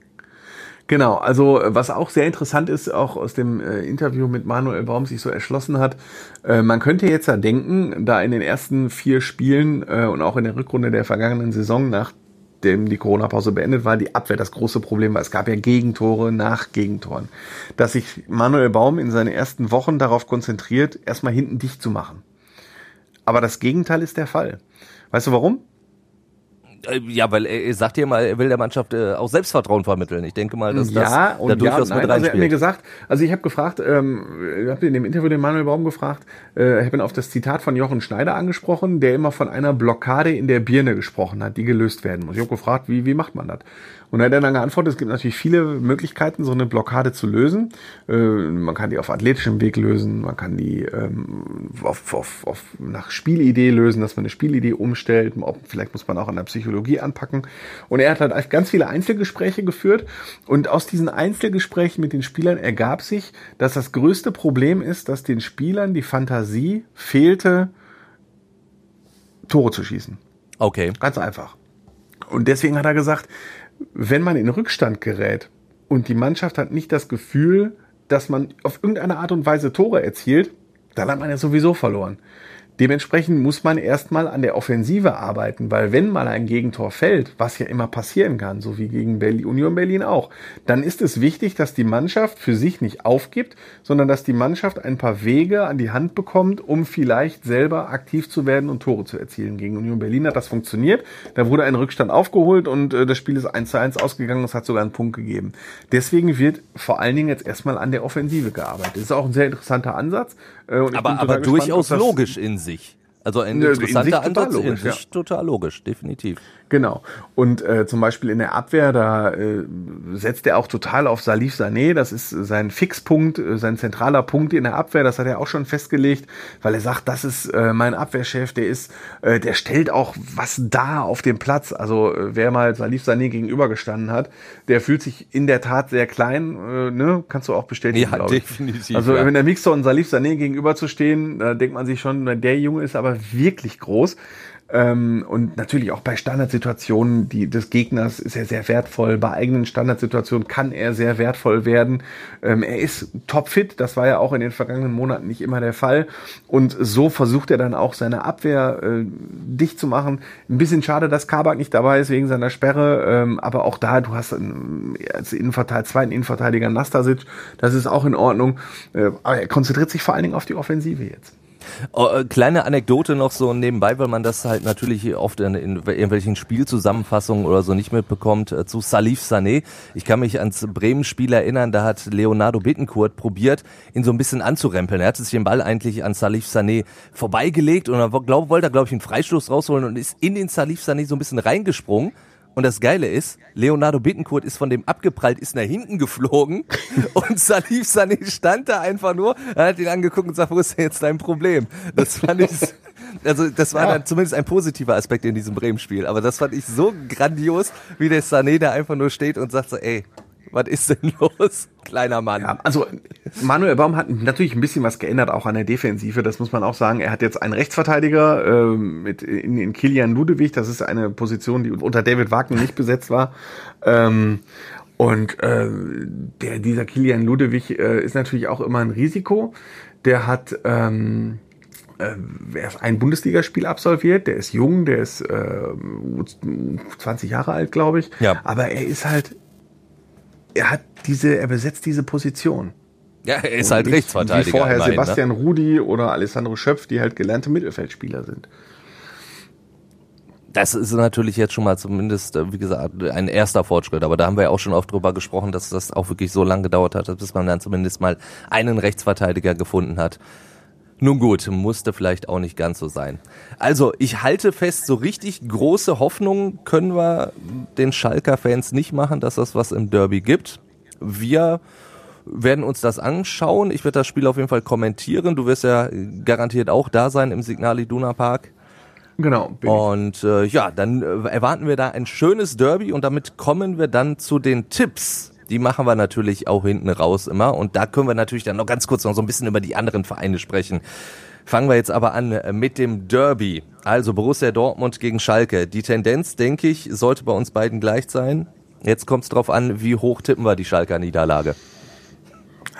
Genau, also äh, was auch sehr interessant ist, auch aus dem äh, Interview mit Manuel Baum sich so erschlossen hat, äh, man könnte jetzt ja denken, da in den ersten vier Spielen äh, und auch in der Rückrunde der vergangenen Saison, nachdem die Corona-Pause beendet war, die Abwehr das große Problem war. Es gab ja Gegentore nach Gegentoren. Dass sich Manuel Baum in seinen ersten Wochen darauf konzentriert, erstmal hinten dicht zu machen. Aber das Gegenteil ist der Fall. Weißt du warum? Äh, Ja, weil er, sagt ja mal, er will der Mannschaft äh, auch Selbstvertrauen vermitteln. Ich denke mal, dass das ja, und ja, durchaus und nein, mit also er hat mir reinspielt. gesagt, also ich habe gefragt, ähm, ich habe in dem Interview den Manuel Baum gefragt, äh, ich habe ihn auf das Zitat von Jochen Schneider angesprochen, der immer von einer Blockade in der Birne gesprochen hat, die gelöst werden muss. Ich habe gefragt, wie, wie macht man das? Und er hat dann geantwortet, es gibt natürlich viele Möglichkeiten, so eine Blockade zu lösen. Äh, man kann die auf athletischem Weg lösen, man kann die ähm, auf, auf, auf, nach Spielidee lösen, dass man eine Spielidee umstellt, ob, vielleicht muss man auch an der Psychologie anpacken. Und er hat halt ganz viele Einzelgespräche geführt und aus diesen Einzelgesprächen mit den Spielern ergab sich, dass das größte Problem ist, dass den Spielern die Fantasie fehlte, Tore zu schießen. Okay. Ganz einfach. Und deswegen hat er gesagt, wenn man in Rückstand gerät und die Mannschaft hat nicht das Gefühl, dass man auf irgendeine Art und Weise Tore erzielt, dann hat man ja sowieso verloren. Dementsprechend muss man erstmal an der Offensive arbeiten, weil wenn mal ein Gegentor fällt, was ja immer passieren kann, so wie gegen Berlin, Union Berlin auch, dann ist es wichtig, dass die Mannschaft für sich nicht aufgibt, sondern dass die Mannschaft ein paar Wege an die Hand bekommt, um vielleicht selber aktiv zu werden und Tore zu erzielen. Gegen Union Berlin hat das funktioniert. Da wurde ein Rückstand aufgeholt und äh, das Spiel ist 1 zu 1 ausgegangen. Es hat sogar einen Punkt gegeben. Deswegen wird vor allen Dingen jetzt erstmal an der Offensive gearbeitet. Das ist auch ein sehr interessanter Ansatz. Äh, Aber, aber gespannt, durchaus das- logisch in sich. Also ein Ne, in interessanter total Ansatz in logisch, sich ja. total logisch, definitiv. Genau. Und äh, zum Beispiel in der Abwehr, da äh, setzt er auch total auf Salif Sané. Das ist sein Fixpunkt, äh, sein zentraler Punkt in der Abwehr. Das hat er auch schon festgelegt, weil er sagt, das ist äh, mein Abwehrchef. Der ist, äh, der stellt auch was da auf dem Platz. Also äh, wer mal Salif Sané gegenübergestanden hat, der fühlt sich in der Tat sehr klein. Äh, ne, kannst du auch bestätigen. Ja, definitiv, Also ja. wenn der Mixer und Salif Sané gegenüberzustehen, da denkt man sich schon, der Junge ist aber wirklich groß. Ähm, und natürlich auch bei Standardsituationen die, des Gegners ist er sehr wertvoll. Bei eigenen Standardsituationen kann er sehr wertvoll werden. Ähm, er ist topfit, das war ja auch in den vergangenen Monaten nicht immer der Fall. Und so versucht er dann auch seine Abwehr äh, dicht zu machen. Ein bisschen schade, dass Kabak nicht dabei ist wegen seiner Sperre. Ähm, aber auch da, du hast einen, als Innenverteidiger, zweiten Innenverteidiger Nastasic, das ist auch in Ordnung. Äh, aber er konzentriert sich vor allen Dingen auf die Offensive jetzt. Oh, kleine Anekdote noch so nebenbei, weil man das halt natürlich oft in, in irgendwelchen Spielzusammenfassungen oder so nicht mitbekommt, äh, zu Salif Sané. Ich kann mich ans Bremen-Spiel erinnern, da hat Leonardo Bittencourt probiert, ihn so ein bisschen anzurempeln. Er hatte sich den Ball eigentlich an Salif Sané vorbeigelegt und er glaub, wollte, glaube ich, einen Freistoß rausholen und ist in den Salif Sané so ein bisschen reingesprungen. Und das Geile ist, Leonardo Bittencourt ist von dem abgeprallt, ist nach hinten geflogen. [LAUGHS] Und Salif Sané stand da einfach nur, er hat ihn angeguckt und sagt, wo ist denn jetzt dein Problem? Das fand ich, also das war dann zumindest ein positiver Aspekt in diesem Bremen-Spiel, aber das fand ich so grandios, wie der Sané da einfach nur steht und sagt so, ey, Was ist denn los, kleiner Mann? Ja, also Manuel Baum hat natürlich ein bisschen was geändert, auch an der Defensive. Das muss man auch sagen. Er hat jetzt einen Rechtsverteidiger äh, mit in, in Kilian Ludewig. Das ist eine Position, die unter David Wagner nicht besetzt war. Ähm, und äh, der, dieser Kilian Ludewig äh, ist natürlich auch immer ein Risiko. Der hat ähm, äh, erst ein Bundesligaspiel absolviert, der ist jung, der ist äh, 20 Jahre alt, glaube ich. Ja. Aber er ist halt, er hat diese, er besetzt diese Position. Ja, er ist halt Nicht Rechtsverteidiger. Wie vorher immerhin, ne? Sebastian Rudi oder Alessandro Schöpf, die halt gelernte Mittelfeldspieler sind. Das ist natürlich jetzt schon mal zumindest, äh, wie gesagt, ein erster Fortschritt. Aber da haben wir ja auch schon oft drüber gesprochen, dass das auch wirklich so lange gedauert hat, bis man dann zumindest mal einen Rechtsverteidiger gefunden hat. Nun gut, musste vielleicht auch nicht ganz so sein. Also, ich halte fest, so richtig große Hoffnungen können wir den Schalker-Fans nicht machen, dass das was im Derby gibt. Wir werden uns das anschauen. Ich werde das Spiel auf jeden Fall kommentieren. Du wirst ja garantiert auch da sein im Signal Iduna Park. Genau. Und äh, ja, dann äh, erwarten wir da ein schönes Derby und damit kommen wir dann zu den Tipps. Die machen wir natürlich auch hinten raus immer und da können wir natürlich dann noch ganz kurz noch so ein bisschen über die anderen Vereine sprechen. Fangen wir jetzt aber an äh, mit dem Derby. Also Borussia Dortmund gegen Schalke. Die Tendenz, denke ich, sollte bei uns beiden gleich sein. Jetzt kommt es drauf an, wie hoch tippen wir die Schalker Niederlage.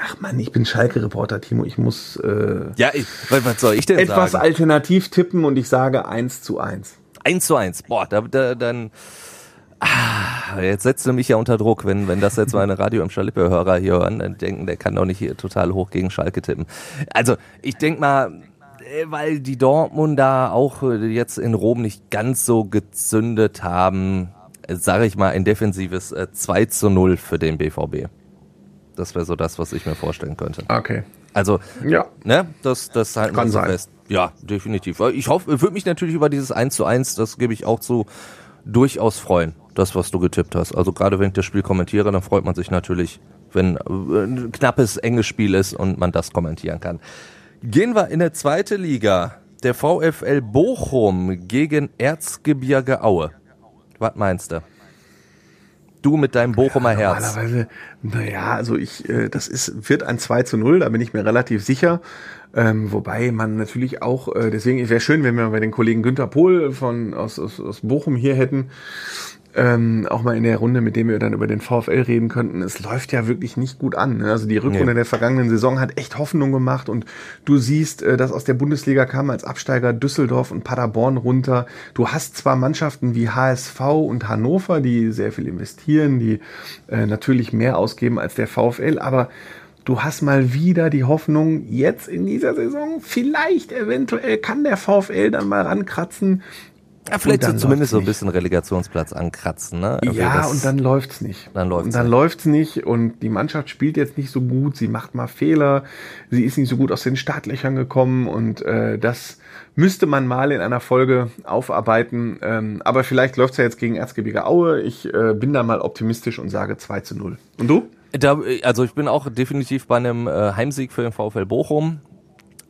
Ach Mann, ich bin Schalke-Reporter, Timo. Ich muss äh, Ja, ich, was was soll ich denn etwas sagen? alternativ tippen und ich sage 1 zu 1. 1 zu 1. Boah, da, da, dann. Ah, jetzt setzt du mich ja unter Druck, wenn, wenn das jetzt meine Radio im Schalippe-Hörer hier hören, dann denken, der kann doch nicht hier total hoch gegen Schalke tippen. Also, ich denk mal, äh, weil die Dortmunder auch äh, jetzt in Rom nicht ganz so gezündet haben, sage ich mal, ein defensives äh, 2 zu 0 für den BVB. Das wäre so das, was ich mir vorstellen könnte. Okay. Also, Ja. ne, das, das halten Kann wir so sein. fest. Ja, definitiv. Ich hoffe, würde mich natürlich über dieses 1 zu 1, das gebe ich auch zu, durchaus freuen, das, was du getippt hast. Also gerade wenn ich das Spiel kommentiere, dann freut man sich natürlich, wenn äh, ein knappes, enges Spiel ist und man das kommentieren kann. Gehen wir in eine zweite Liga. Der VfL Bochum gegen Erzgebirge Aue. Was meinst du? Du mit deinem Bochumer Herz. Normalerweise, naja, also ich, äh, das ist, wird ein 2 zu 0, da bin ich mir relativ sicher. Ähm, wobei man natürlich auch, äh, deswegen wäre schön, wenn wir bei den Kollegen Günther Pohl von aus, aus, aus Bochum hier hätten, ähm, auch mal in der Runde, mit dem wir dann über den VfL reden könnten. Es läuft ja wirklich nicht gut an. Ne? Also die Rückrunde Nee. der vergangenen Saison hat echt Hoffnung gemacht und du siehst, äh, dass aus der Bundesliga kam als Absteiger Düsseldorf und Paderborn runter. Du hast zwar Mannschaften wie HSV und Hannover, die sehr viel investieren, die äh, natürlich mehr ausgeben als der VfL, aber du hast mal wieder die Hoffnung, jetzt in dieser Saison, vielleicht eventuell kann der VfL dann mal rankratzen. Ja, vielleicht so zumindest so ein bisschen Relegationsplatz ankratzen, ne? Irgendwie Ja, das- und dann läuft's nicht. Dann läuft's Und dann nicht. läuft's nicht und die Mannschaft spielt jetzt nicht so gut, sie macht mal Fehler, sie ist nicht so gut aus den Startlöchern gekommen und äh, das müsste man mal in einer Folge aufarbeiten. Ähm, aber vielleicht läuft's ja jetzt gegen Erzgebirge Aue. Ich äh, bin da mal optimistisch und sage 2 zu 0. Und du? Da, also ich bin auch definitiv bei einem äh, Heimsieg für den VfL Bochum.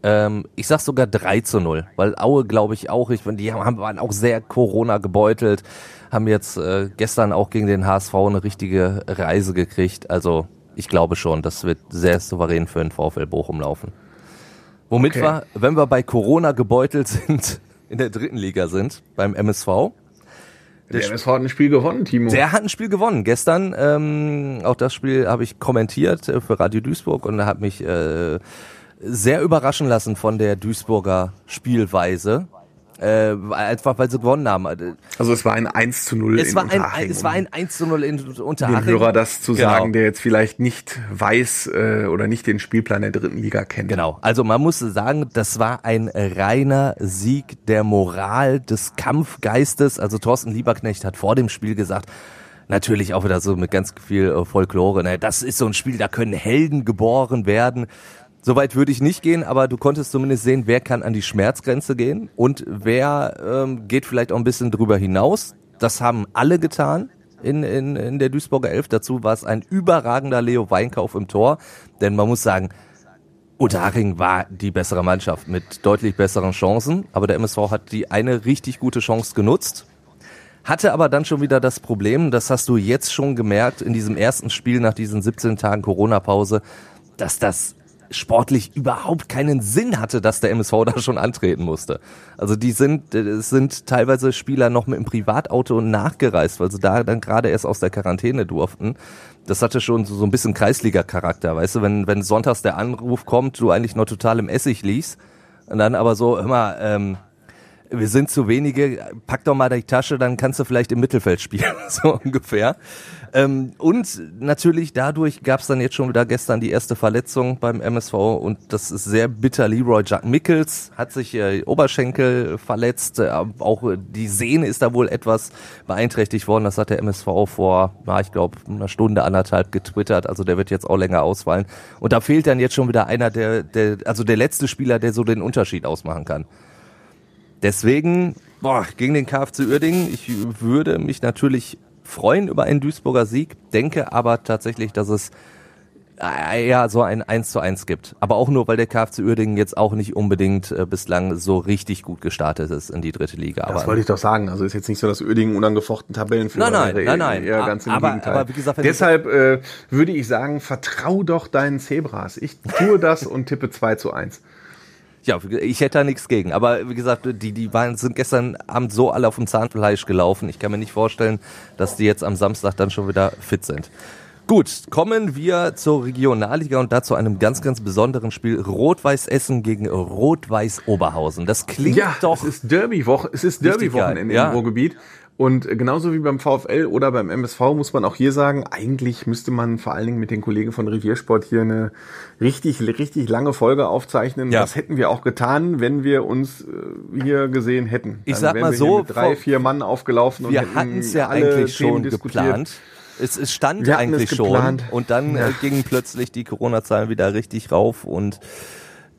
Ähm, ich sag sogar 3 zu 0, weil Aue glaube ich auch, ich, die haben, waren auch sehr Corona gebeutelt, haben jetzt äh, gestern auch gegen den HSV eine richtige Reise gekriegt. Also ich glaube schon, das wird sehr souverän für den VfL Bochum laufen. Womit Okay. wir, wenn wir bei Corona gebeutelt sind, [LAUGHS] in der dritten Liga sind, beim MSV. Der MSV hat ein Spiel gewonnen, Timo. Der hat ein Spiel gewonnen. Gestern, ähm, auch das Spiel habe ich kommentiert äh, für Radio Duisburg und hat mich äh, sehr überraschen lassen von der Duisburger Spielweise. Äh, einfach weil sie gewonnen haben. Also es war ein 1 zu 0 Es in war ein, Unterhaching, es war ein 1 zu 0 in dem Unterhaching. Hörer das zu Genau. sagen, der jetzt vielleicht nicht weiß äh, oder nicht den Spielplan der dritten Liga kennt. Genau. Also man muss sagen, das war ein reiner Sieg der Moral, des Kampfgeistes. Also Thorsten Lieberknecht hat vor dem Spiel gesagt, natürlich auch wieder so mit ganz viel äh, Folklore, ne, das ist so ein Spiel, da können Helden geboren werden. Soweit würde ich nicht gehen, aber du konntest zumindest sehen, wer kann an die Schmerzgrenze gehen und wer ähm, geht vielleicht auch ein bisschen drüber hinaus. Das haben alle getan in, in, in der Duisburger Elf. Dazu war es ein überragender Leo Weinkauf im Tor. Denn man muss sagen, Unterhaching war die bessere Mannschaft mit deutlich besseren Chancen, aber der MSV hat die eine richtig gute Chance genutzt, hatte aber dann schon wieder das Problem, das hast du jetzt schon gemerkt in diesem ersten Spiel nach diesen 17 Tagen Corona-Pause, dass das sportlich überhaupt keinen Sinn hatte, dass der MSV da schon antreten musste. Also die sind, es sind teilweise Spieler noch mit dem Privatauto nachgereist, weil sie da dann gerade erst aus der Quarantäne durften. Das hatte schon so, so ein bisschen Kreisliga-Charakter, weißt du, wenn, wenn sonntags der Anruf kommt, du eigentlich noch total im Essig liegst und dann aber so, mal, ähm, wir sind zu wenige, pack doch mal die Tasche, dann kannst du vielleicht im Mittelfeld spielen, [LAUGHS] so ungefähr. Ähm, und natürlich dadurch gab es dann jetzt schon wieder gestern die erste Verletzung beim MSV und das ist sehr bitter. Leroy Jack Mickels hat sich äh, Oberschenkel verletzt, äh, auch die Sehne ist da wohl etwas beeinträchtigt worden. Das hat der MSV vor, na, ich glaube, einer Stunde, anderthalb getwittert. Also der wird jetzt auch länger ausfallen. Und da fehlt dann jetzt schon wieder einer, der, der also der letzte Spieler, der so den Unterschied ausmachen kann. Deswegen, boah, gegen den KFC Uerdingen, ich würde mich natürlich freuen über einen Duisburger Sieg, denke aber tatsächlich, dass es eher so ein 1 zu 1 gibt. Aber auch nur, weil der KFC Uerdingen jetzt auch nicht unbedingt äh, bislang so richtig gut gestartet ist in die dritte Liga. Das wollte ich doch sagen. Also ist jetzt nicht so, dass Uerdingen unangefochten Tabellenführer Nein, nein, nein, nein. Eher ganz im aber, Gegenteil. aber wie gesagt, Deshalb äh, würde ich sagen, vertrau doch deinen Zebras. Ich tue das und tippe 2 zu 1. Ja, ich hätte da nichts gegen. Aber wie gesagt, die, die waren, sind gestern Abend so alle auf dem Zahnfleisch gelaufen. Ich kann mir nicht vorstellen, dass die jetzt am Samstag dann schon wieder fit sind. Gut, kommen wir zur Regionalliga und dazu einem ganz, ganz besonderen Spiel. Rot-Weiß Essen gegen Rot-Weiß Oberhausen. Das klingt ja, doch. Es ist Derby-Woche, es ist Derby-Wochenende ja. im Ruhrgebiet. Und genauso wie beim VfL oder beim MSV muss man auch hier sagen, eigentlich müsste man vor allen Dingen mit den Kollegen von Reviersport hier eine richtig, richtig lange Folge aufzeichnen. Ja. Das hätten wir auch getan, wenn wir uns äh, hier gesehen hätten. Ich Dann sag mal so, drei, vier Mann aufgelaufen wir und hatten es ja eigentlich Themen schon diskutiert. geplant. Es, es stand hatten es eigentlich schon. Und dann äh, gingen plötzlich die Corona-Zahlen wieder richtig rauf und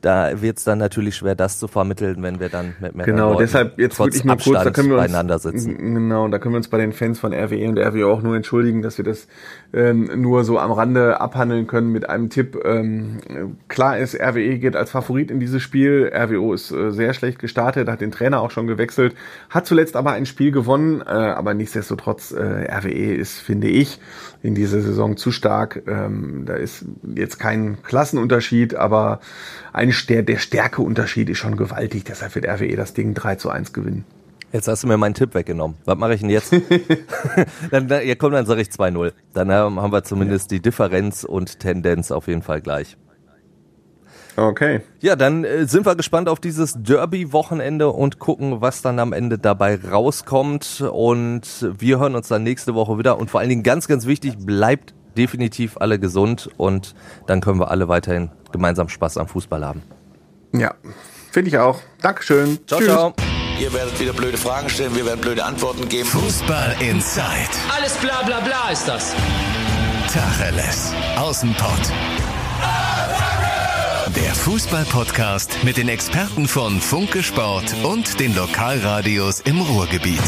da wird es dann natürlich schwer, das zu vermitteln, wenn wir dann mit mehreren Genau, Leuten deshalb jetzt trotz wirklich nur kurz, da Abstand können wir uns, beieinander sitzen. Genau, da können wir uns bei den Fans von RWE und RWO auch nur entschuldigen, dass wir das ähm, nur so am Rande abhandeln können mit einem Tipp. Ähm, klar ist, RWE geht als Favorit in dieses Spiel. RWO ist äh, sehr schlecht gestartet, hat den Trainer auch schon gewechselt, hat zuletzt aber ein Spiel gewonnen, äh, aber nichtsdestotrotz, äh, RWE ist, finde ich, in dieser Saison zu stark. Ähm, da ist jetzt kein Klassenunterschied, aber ein der, der Stärkeunterschied ist schon gewaltig. Deshalb wird RWE das Ding 3 zu 1 gewinnen. Jetzt hast du mir meinen Tipp weggenommen. Was mache ich denn jetzt? [LAUGHS] [LAUGHS] dann, dann, ja, komm, dann sage ich 2-0. Dann haben wir zumindest die Differenz und Tendenz auf jeden Fall gleich. Okay. Ja, dann äh, sind wir gespannt auf dieses Derby-Wochenende und gucken, was dann am Ende dabei rauskommt. Und wir hören uns dann nächste Woche wieder. Und vor allen Dingen ganz, ganz wichtig, bleibt definitiv alle gesund und dann können wir alle weiterhin gemeinsam Spaß am Fußball haben. Ja, finde ich auch. Dankeschön. Ciao, Tschüss. ciao. Ihr werdet wieder blöde Fragen stellen, wir werden blöde Antworten geben. Fußball Inside. Alles bla bla bla ist das. Tacheles. Außenpott. Der Fußball-Podcast mit den Experten von Funke Sport und den Lokalradios im Ruhrgebiet.